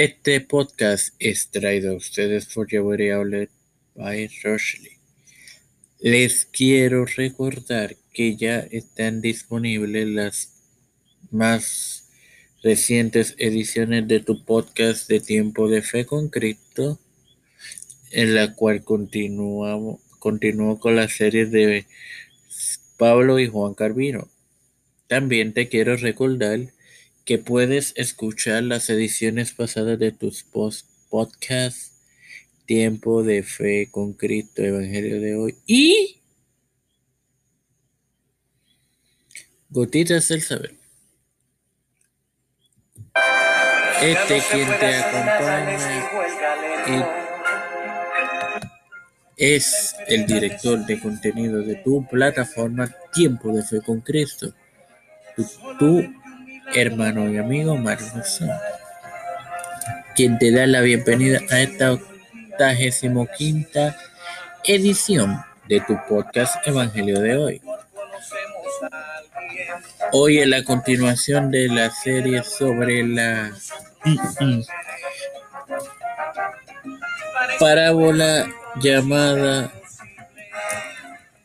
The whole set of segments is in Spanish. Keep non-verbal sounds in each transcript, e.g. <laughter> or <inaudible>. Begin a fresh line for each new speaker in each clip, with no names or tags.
Este podcast es traído a ustedes por Jewelry Outlet by Rochley. Les quiero recordar que ya están disponibles las más recientes ediciones de tu podcast de Tiempo de Fe con Cristo, en la cual continuamos continúo con la serie de Pablo y Juan Carvino. También te quiero recordar que puedes escuchar las ediciones pasadas de tus podcasts Tiempo de Fe con Cristo, Evangelio de hoy y Gotitas del Saber. Este quien te acompaña es el director de contenido de tu plataforma Tiempo de Fe con Cristo. Tu, hermano y amigo Mario quien te da la bienvenida a esta octagésimo quinta edición de tu podcast Evangelio de hoy. Hoy es la continuación de la serie sobre la <laughs> parábola llamada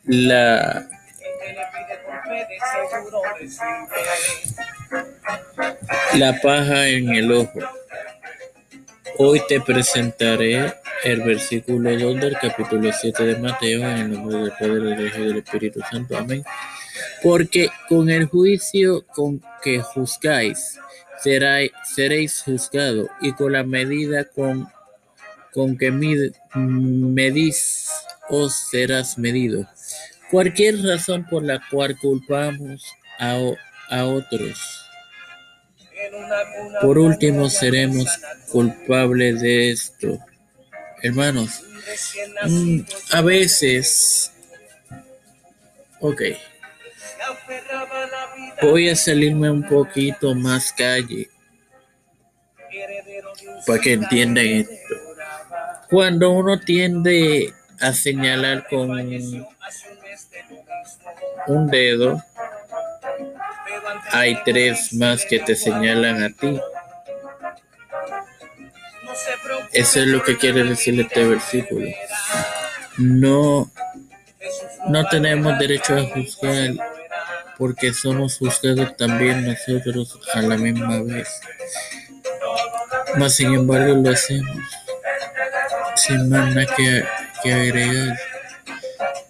la la paja en el ojo. Hoy te presentaré el versículo 2 del capítulo 7 de Mateo en el nombre del Padre, del Hijo y del Espíritu Santo. Amén. Porque con el juicio con que juzgáis, seréis juzgados, y con la medida con con que medís os serás medido. Cualquier razón por la cual culpamos a, a otros. Por último, seremos culpables de esto. Hermanos, mm, a veces, ok, voy a salirme un poquito más calle para que entiendan esto. Cuando uno tiende a señalar con un dedo, hay tres más que te señalan a ti. Eso es lo que quiere decir este versículo. No, no tenemos derecho a juzgar porque somos juzgados también nosotros a la misma vez. Mas sin embargo lo hacemos sin más nada que, agregar.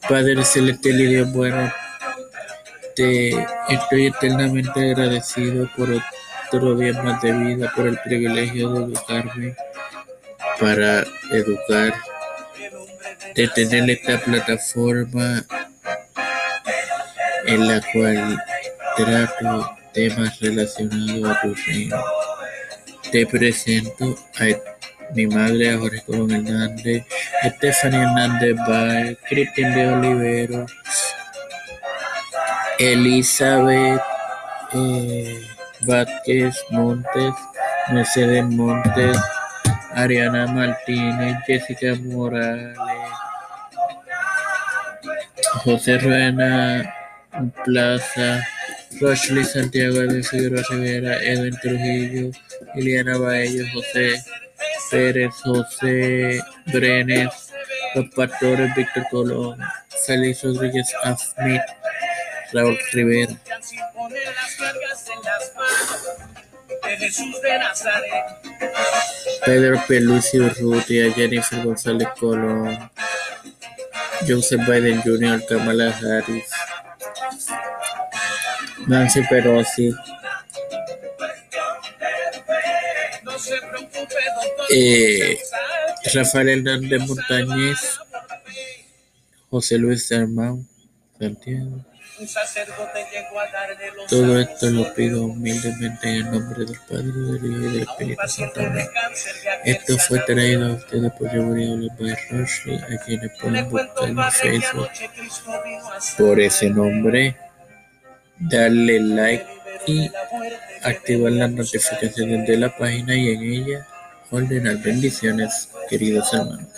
Padre celestial y Dios bueno, te estoy eternamente agradecido por otro día más de vida, por el privilegio de educarme para educar, de tener esta plataforma en la cual trato temas relacionados a tu reino. Te presento a mi madre Jorge Colón Hernández, Stephanie Hernández Bay, Cristian de Olivero, Elizabeth eh, Vázquez Montes, Mercedes Montes, Ariana Martínez, Jessica Morales, José Ruena Plaza, Rochley Santiago de Figueroa Rivera, Edwin Trujillo, Liliana Baello, José Pérez, José Brenes, los pastores Víctor Colón, Félix Rodríguez Smith, Raúl Rivera. Pedro Pelusi Urrutia, Jennifer González Colón, Joseph Biden Jr., Kamala Harris, Nancy Pelosi, eh, Rafael Hernández Montañez, José Luis Hermán Santiago. Todo esto lo pido humildemente en el nombre del Padre, del Hijo y del Espíritu Santo. Esto fue traído a ustedes por Gabriel Roche, a quienes pueden buscar en Facebook por ese nombre, darle like y activar las notificaciones de la página y en ella ordenar bendiciones, queridos hermanos.